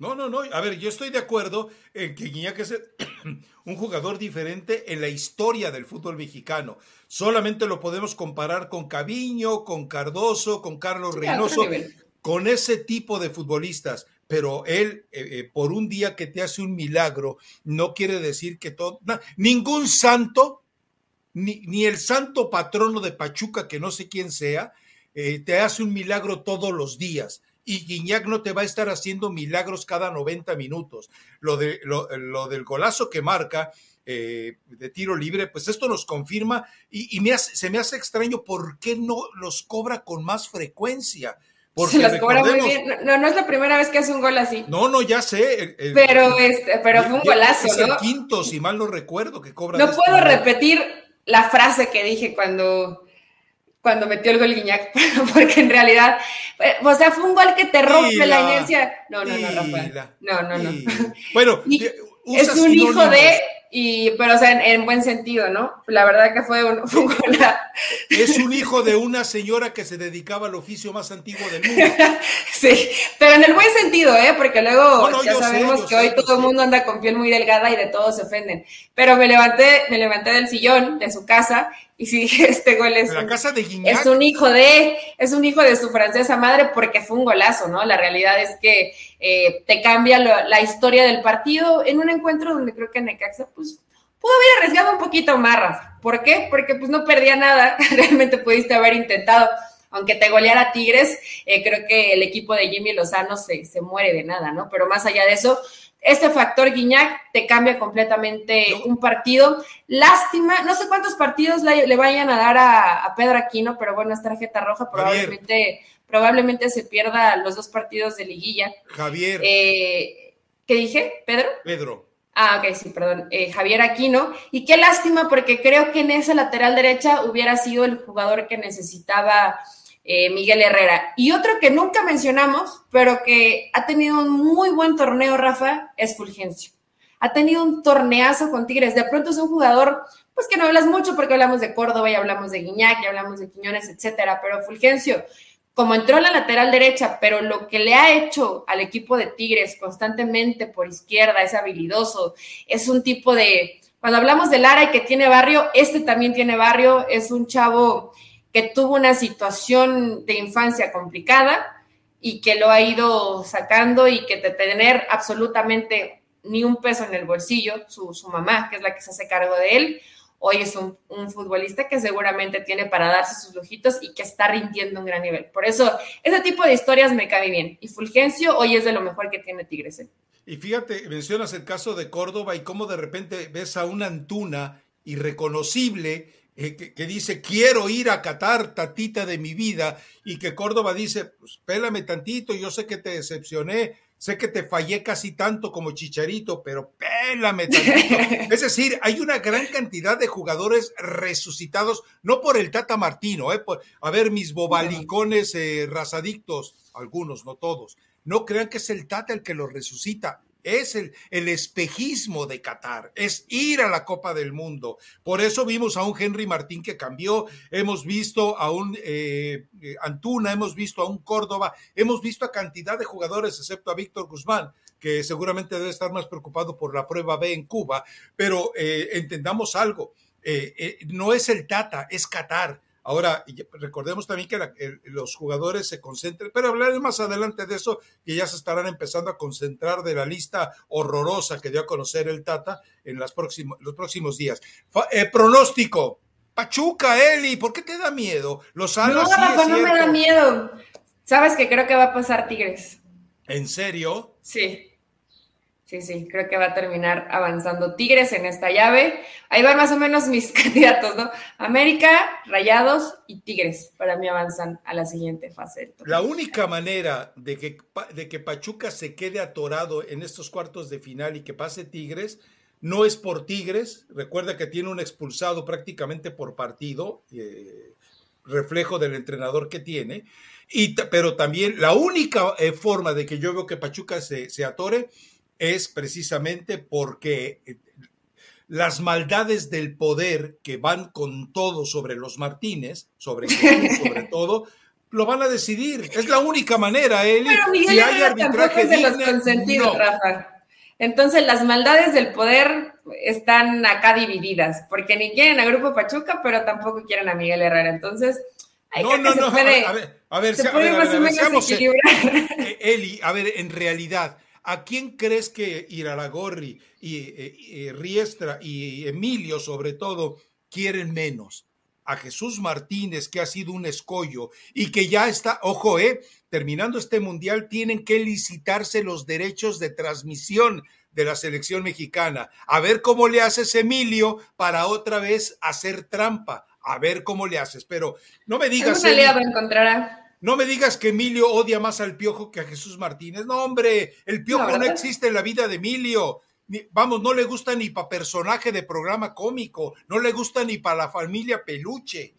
No, no, no. A ver, yo estoy de acuerdo en que Guiñac es un jugador diferente en la historia del fútbol mexicano. Solamente lo podemos comparar con Caviño, con Cardoso, con Carlos Reynoso, con ese tipo de futbolistas. Pero él, eh, eh, por un día que te hace un milagro, no quiere decir que todo. ningún santo, ni, ni, el santo patrono de Pachuca, que no sé quién sea, eh, te hace un milagro todos los días y Guiñac no te va a estar haciendo milagros cada 90 minutos. Lo, de, lo, del golazo que marca eh, de tiro libre, pues esto nos confirma y, me se me hace extraño por qué no los cobra con más frecuencia. Porque se los cobra muy bien. No, no es la primera vez que hace un gol así. No, no, ya sé. pero, este, pero fue un golazo, es el quinto, si mal no recuerdo, que cobra. No puedo repetir la frase que dije cuando cuando metió el gol Guiñac, porque en realidad, eh, o sea, fue un gol que te rompe la, inercia. No, no, no, Rafael. No, no, no. Bueno, es un hijo de, y, pero o sea, en, buen sentido, ¿no? La verdad que fue un, fue Es un hijo de una señora que se dedicaba al oficio más antiguo del mundo. sí, pero en el buen sentido, ¿eh? Porque luego ya sabemos que hoy todo el mundo anda con piel muy delgada y de todos se ofenden. Pero me levanté, me levanté del sillón de su casa y dije, este gol es, la un, casa de es un hijo de, es un hijo de su francesa madre porque fue un golazo, ¿no? La realidad es que eh, te cambia la historia del partido en un encuentro donde creo que Necaxa, pues, pudo haber arriesgado un poquito más, ¿Por qué? Porque pues no perdía nada, realmente pudiste haber intentado aunque te goleara Tigres, eh, creo que el equipo de Jimmy Lozano se, se, muere de nada, ¿no? Pero más allá de eso, este factor Guiñac te cambia completamente un partido. Lástima, no sé cuántos partidos le, vayan a dar a, Pedro Aquino, pero bueno, es tarjeta roja, probablemente, probablemente se pierda los dos partidos de liguilla. Javier. Eh, ¿Qué dije? ¿Pedro? Pedro. Ah, ok, sí, perdón. Eh, Javier Aquino. Y qué lástima, porque creo que en esa lateral derecha hubiera sido el jugador que necesitaba eh, Miguel Herrera. Y otro que nunca mencionamos, pero que ha tenido un muy buen torneo, Rafa, es Fulgencio. Ha tenido un torneazo con Tigres. De pronto es un jugador, pues que no hablas mucho porque hablamos de Córdoba y hablamos de Guiñac y hablamos de Quiñones, etcétera. Pero Fulgencio, como entró a la lateral derecha, pero lo que le ha hecho al equipo de Tigres constantemente por izquierda es habilidoso, es un tipo de, cuando hablamos de Lara y que tiene barrio, este también tiene barrio, es un chavo que tuvo una situación de infancia complicada y que lo ha ido sacando y que de tener absolutamente ni un peso en el bolsillo, su, mamá, que es la que se hace cargo de él, hoy es un, futbolista que seguramente tiene para darse sus lujitos y que está rindiendo un gran nivel. Por eso, ese tipo de historias me cae bien. Y Fulgencio hoy es de lo mejor que tiene Tigres. ¿eh? Y fíjate, mencionas el caso de Córdoba y cómo de repente ves a una Antuna irreconocible eh, que, dice, quiero ir a Qatar, tatita de mi vida, y que Córdoba dice, pues pélame tantito, yo sé que te decepcioné, sé que te fallé casi tanto como Chicharito, pero pélame tantito. es decir, hay una gran cantidad de jugadores resucitados, no por el Tata Martino, eh, a ver, mis bobalicones eh, razadictos, algunos, no todos, no crean que es el Tata el que los resucita, es el, el, espejismo de Qatar, es ir a la Copa del Mundo. Por eso vimos a un Henry Martín que cambió, hemos visto a un eh, eh, Antuna, hemos visto a un Córdoba, hemos visto a cantidad de jugadores, excepto a Víctor Guzmán, que seguramente debe estar más preocupado por la prueba B en Cuba, pero eh, entendamos algo, no es el Tata, es Qatar Ahora, recordemos también que los jugadores se concentran, pero hablaré más adelante de eso, que ya se estarán empezando a concentrar de la lista horrorosa que dio a conocer el Tata en las los próximos días. Eh, pronóstico. Pachuca, Eli, ¿por qué te da miedo? Los alas, no, no me da miedo. Sabes que creo que va a pasar Tigres. ¿En serio? Sí. Sí, sí, creo que va a terminar avanzando Tigres en esta llave. Ahí van más o menos mis candidatos, ¿no? América, Rayados y Tigres para mí avanzan a la siguiente fase. La única manera de que, de que Pachuca se quede atorado en estos cuartos de final y que pase Tigres no es por Tigres. Recuerda que tiene un expulsado prácticamente por partido, eh, reflejo del entrenador que tiene. Y, pero también la única eh, forma de que yo veo que Pachuca se, se atore es precisamente porque eh, las maldades del poder que van con todo sobre los Martínez, sobre, sobre todo, lo van a decidir. Es la única manera, Eli. Pero Miguel si hay arbitraje de los consentidos, Rafa. Entonces las maldades del poder están acá divididas, porque ni quieren a Grupo Pachuca, pero tampoco quieren a Miguel Herrera. Entonces, no, no, no, a ver, a ver, a ver, se puede más o menos equilibrar. Eli, a ver, en realidad, ¿A quién crees que Iraragorri y, eh, y, Riestra y Emilio, sobre todo, quieren menos? A Jesús Martínez, que ha sido un escollo y que ya está, ojo, eh, terminando este mundial, tienen que licitarse los derechos de transmisión de la selección mexicana. A ver cómo le haces, Emilio, para otra vez hacer trampa. A ver cómo le haces. Pero no me digas. encontrará. No me digas que Emilio odia más al Piojo que a Jesús Martínez. No, hombre, el Piojo no, existe en la vida de Emilio. vamos, no le gusta ni para personaje de programa cómico, no le gusta ni para la familia peluche.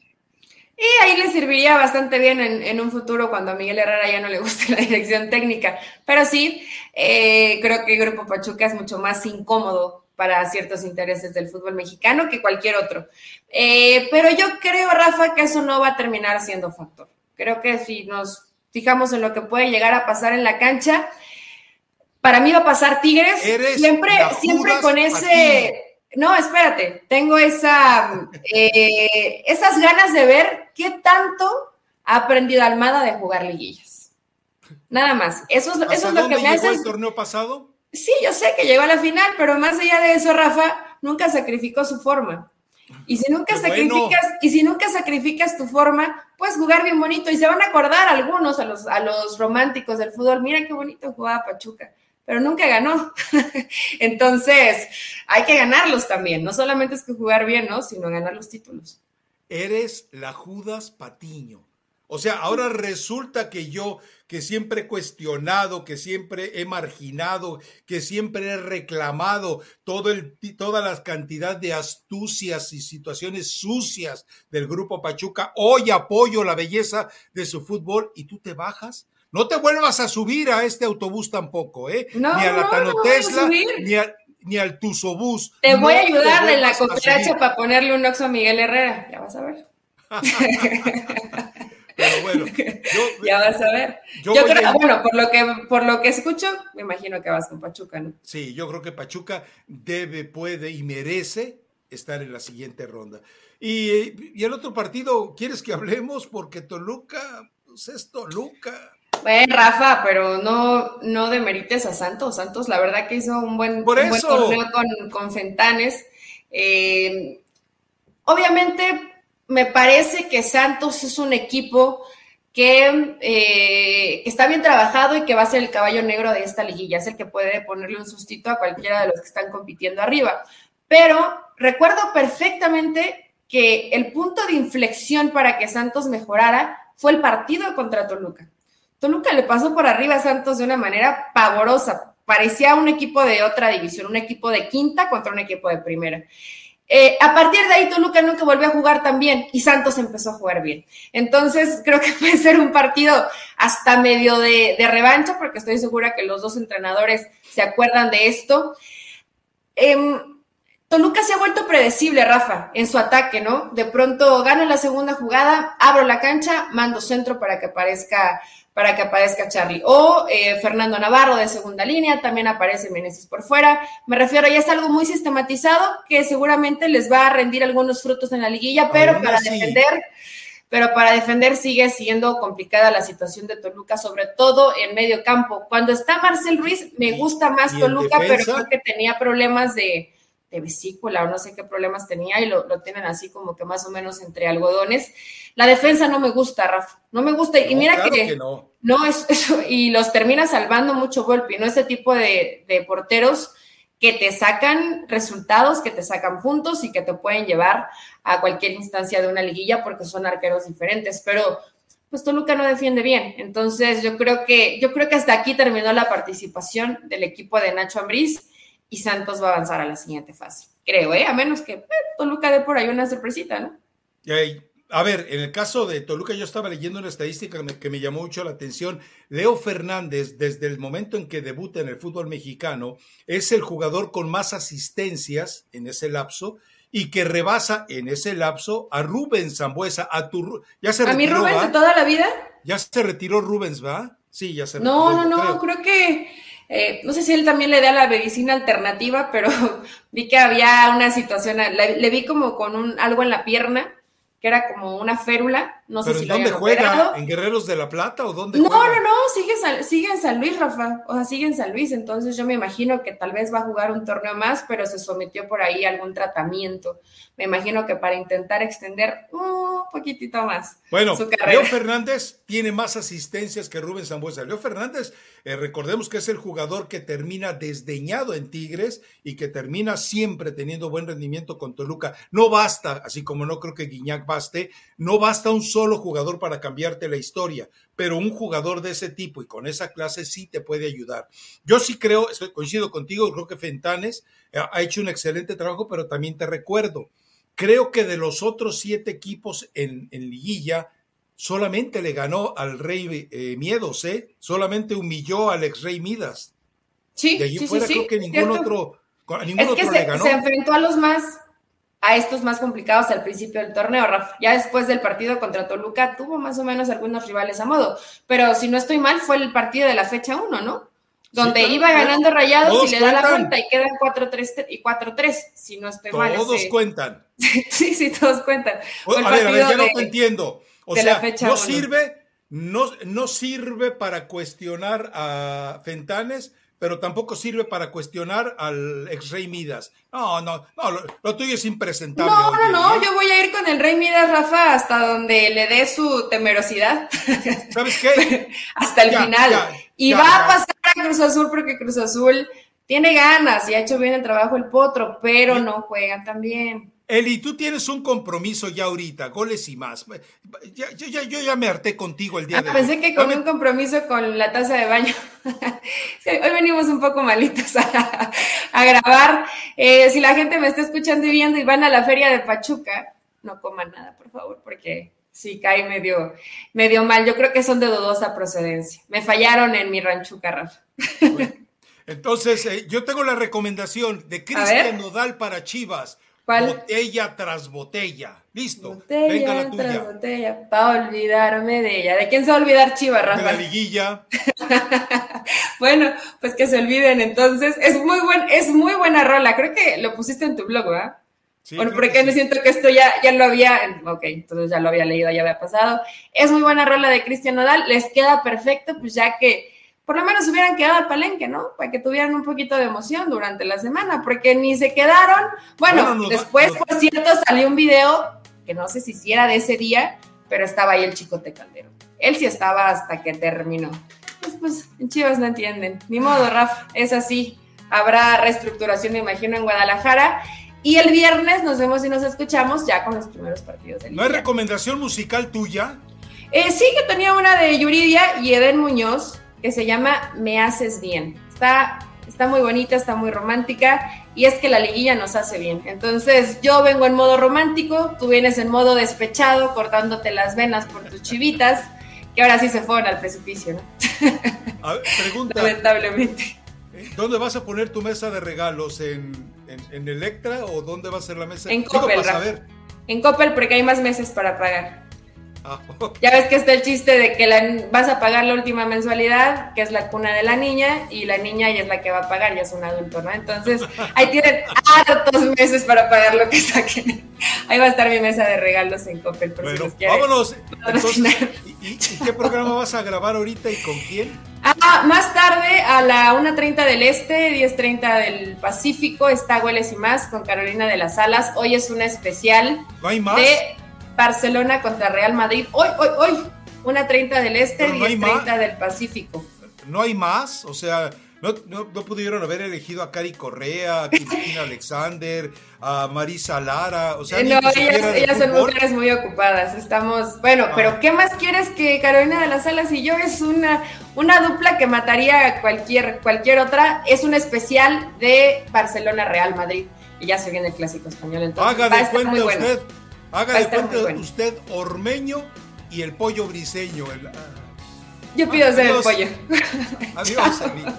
Y ahí le serviría bastante bien en, un futuro cuando a Miguel Herrera ya no le guste la dirección técnica. Pero sí, eh, creo que el Grupo Pachuca es mucho más incómodo para ciertos intereses del fútbol mexicano que cualquier otro. Eh, pero yo creo, Rafa, que eso no va a terminar siendo factor. Creo que si nos fijamos en lo que puede llegar a pasar en la cancha, para mí va a pasar Tigres siempre, siempre con ese. No, espérate, tengo esa, eh, esas ganas de ver qué tanto ha aprendido Almada de jugar liguillas. Nada más. Eso es, eso es lo que me hace. el torneo pasado? Sí, yo sé que llegó a la final, pero más allá de eso, Rafa nunca sacrificó su forma. Y si nunca sacrificas, y si nunca sacrificas tu forma, puedes jugar bien bonito. Y se van a acordar algunos, a los, a los románticos del fútbol, mira qué bonito jugaba Pachuca, pero nunca ganó. Entonces, hay que ganarlos también. No solamente es que jugar bien, ¿no? Sino ganar los títulos. Eres la Judas Patiño. O sea, ahora resulta que yo, que siempre he cuestionado, que siempre he marginado, que siempre he reclamado todo el, toda la cantidad de astucias y situaciones sucias del grupo Pachuca, hoy apoyo la belleza de su fútbol y tú te bajas. No te vuelvas a subir a este autobús tampoco, ¿eh? ni a la Tano Tesla, ni, ni al Tusobús. Te voy a ayudar en la cooperacha para ponerle un oxo a Miguel Herrera, ya vas a ver. Pero bueno, ya vas a ver. Yo, creo, bueno, por lo, que, por lo que escucho, me imagino que vas con Pachuca, ¿no? Sí, yo creo que Pachuca debe, puede y merece estar en la siguiente ronda. Y, y el otro partido, ¿quieres que hablemos? Porque Toluca, pues es Toluca. Bueno, Rafa, pero no, no demerites a Santos. Santos, la verdad que hizo un buen, un buen torneo con, con Fentanes. Eh, obviamente me parece que Santos es un equipo que, eh, está bien trabajado y que va a ser el caballo negro de esta liguilla. Es el que puede ponerle un sustito a cualquiera de los que están compitiendo arriba. Pero recuerdo perfectamente que el punto de inflexión para que Santos mejorara fue el partido contra Toluca. Toluca le pasó por arriba a Santos de una manera pavorosa. Parecía un equipo de otra división, un equipo de quinta contra un equipo de primera. Eh, a partir de ahí, Toluca nunca volvió a jugar tan bien y Santos empezó a jugar bien. Entonces, creo que puede ser un partido hasta medio de, revancha, porque estoy segura que los dos entrenadores se acuerdan de esto. Em, Toluca se ha vuelto predecible, Rafa, en su ataque, ¿no? De pronto gano la segunda jugada, abro la cancha, mando centro para que aparezca para que aparezca Charlie. O eh, Fernando Navarro de segunda línea, también aparece Meneses por fuera. Me refiero, ya es algo muy sistematizado que seguramente les va a rendir algunos frutos en la liguilla, pero para defender, pero para defender sigue siendo complicada la situación de Toluca, sobre todo en medio campo. Cuando está Marcel Ruiz, me gusta más Toluca, pero creo que tenía problemas de, vesícula o no sé qué problemas tenía y lo, tienen así como que más o menos entre algodones. La defensa no me gusta, Rafa, no me gusta. Y mira que, no, no es, eso, y los termina salvando mucho golpe, ¿no? Ese tipo de, de porteros que te sacan resultados, que te sacan puntos y que te pueden llevar a cualquier instancia de una liguilla porque son arqueros diferentes, pero pues Toluca no defiende bien. Entonces, yo creo que yo creo que hasta aquí terminó la participación del equipo de Nacho Ambriz y Santos va a avanzar a la siguiente fase. Creo, ¿eh? A menos que eh, Toluca dé por ahí una sorpresita, ¿no? A ver, en el caso de Toluca, yo estaba leyendo una estadística que me, llamó mucho la atención. Leo Fernández, desde el momento en que debuta en el fútbol mexicano, es el jugador con más asistencias en ese lapso y que rebasa en ese lapso a Rubens Zambuesa, a tu ya se ¿A mi Rubens de toda la vida? Ya se retiró Rubens, ¿va? Sí, ya se retiró. No, no, no, creo, que eh, no sé si él también le da la medicina alternativa, pero vi que había una situación, le vi como con un algo en la pierna que era como una férula. No sé si ¿en dónde juega? ¿En Guerreros de la Plata o dónde no, juega? No, no, sigue, sigue en San Luis, Rafa. O sea, sigue en San Luis. Entonces yo me imagino que tal vez va a jugar un torneo más, pero se sometió por ahí a algún tratamiento. Me imagino que para intentar extender poquitito más. Bueno, Leo Fernández tiene más asistencias que Rubén Zambuesa. Leo Fernández, eh, recordemos que es el jugador que termina desdeñado en Tigres y que termina siempre teniendo buen rendimiento con Toluca. No basta, así como no creo que Guiñac baste, no basta un solo jugador para cambiarte la historia, pero un jugador de ese tipo y con esa clase sí te puede ayudar. Yo sí creo, estoy, coincido contigo, creo que Fentanes eh, ha hecho un excelente trabajo, pero también te recuerdo, creo que de los otros siete equipos en, liguilla, solamente le ganó al Rey eh, Miedos, ¿eh? Solamente humilló al ex Rey Midas. Sí, de allí sí, fuera sí, creo que ningún otro, a ningún es otro que le ganó. se enfrentó a los más a estos más complicados al principio del torneo, Rafa. Ya después del partido contra Toluca tuvo más o menos algunos rivales a modo, pero si no estoy mal fue el partido de la fecha 1, ¿no? Donde iba ganando Rayados y le da la cuenta y quedan 4-3 y 4-3, si no estoy mal. Todos cuentan. sí, sí, todos cuentan. a ver, a ver, ya no te entiendo. O sea, no sirve, no, no sirve para cuestionar a Fentanes, pero tampoco sirve para cuestionar al ex rey Midas. No, no, no, lo, tuyo es impresentable. No, no, no, yo voy a ir con el rey Midas, Rafa, hasta donde le dé su temerosidad. ¿Sabes qué? hasta el final. Y va a pasar a Cruz Azul porque Cruz Azul tiene ganas y ha hecho bien el trabajo el potro, pero no juega tan bien. Eli, tú tienes un compromiso ya ahorita, goles y más. yo, ya, me harté contigo el día ah, de hoy. Pensé que con un compromiso con la taza de baño. hoy venimos un poco malitos a, grabar. Eh, si la gente me está escuchando y viendo y van a la feria de Pachuca, no coman nada, por favor, porque sí cae medio, medio mal. Yo creo que son de dudosa procedencia. Me fallaron en mi ranchuca, Rafa. entonces, eh, yo tengo la recomendación de Cristian Nodal para Chivas Botella tras botella. Listo. Botella Venga la tuya. tras botella. Para olvidarme de ella. ¿De quién se va a olvidar Chiva, Rafa? De la liguilla. bueno, pues que se olviden entonces. Es muy buen, es muy buena rola. Creo que lo pusiste en tu blog, ¿verdad? Sí, bueno, porque me siento que esto ya, ya lo había, ok, entonces ya lo había leído, ya había pasado. Es muy buena rola de Cristian Nodal, les queda perfecto, pues ya que por lo menos hubieran quedado al palenque, ¿no? Para que tuvieran un poquito de emoción durante la semana, porque ni se quedaron. Bueno, después, por cierto, salió un video que no sé si hiciera de ese día, pero estaba ahí el chicote Caldero. Él sí estaba hasta que terminó. Pues, pues, en Chivas no entienden. Ni modo, Raf, es así. Habrá reestructuración, me imagino, en Guadalajara. Y el viernes nos vemos y nos escuchamos ya con los primeros partidos del ¿No hay recomendación musical tuya? Eh, sí, que tenía una de Yuridia y Eden Muñoz, que se llama Me haces bien. Está, está muy bonita, está muy romántica y es que la liguilla nos hace bien. Entonces yo vengo en modo romántico, tú vienes en modo despechado, cortándote las venas por tus chivitas, que ahora sí se fueron al precipicio, ¿no? A ver, pregunta. Lamentablemente. ¿Dónde vas a poner tu mesa de regalos? ¿En, en, Electra o dónde va a ser la mesa? En Coppel. En Coppel porque hay más meses para pagar. Ah, ya ves que está el chiste de que la, vas a pagar la última mensualidad, que es la cuna de la niña, y la niña ya es la que va a pagar, ya es un adulto, ¿no? Entonces, ahí tienen hartos meses para pagar lo que saquen. Ahí va a estar mi mesa de regalos en Coppel, por bueno, vámonos. ¿y, qué programa vas a grabar ahorita y con quién? Ah, más tarde, a la 1.30 del Este, 10.30 del Pacífico, está Hueles y Más con Carolina de las Alas. Hoy es una especial ¿No hay más? de Barcelona contra Real Madrid. Hoy, hoy, hoy. Una 30 del Este, no 10.30 del Pacífico. ¿No hay más? O sea, ¿no, no, pudieron haber elegido a Cari Correa, a Cristina Alexander, a Marisa Lara? O sea, eh, no, ellas, son mujeres muy ocupadas. Estamos, bueno, pero ah. ¿qué más quieres que Carolina de las Alas y yo? Es una, una dupla que mataría a cualquier, cualquier otra. Es un especial de Barcelona Real Madrid. Y ya se viene el clásico español. Entonces, Haga de cuenta usted. Haga de cuenta usted ormeño y el pollo briseño. Ah. Yo pido ser el pollo. Adiós, amigo.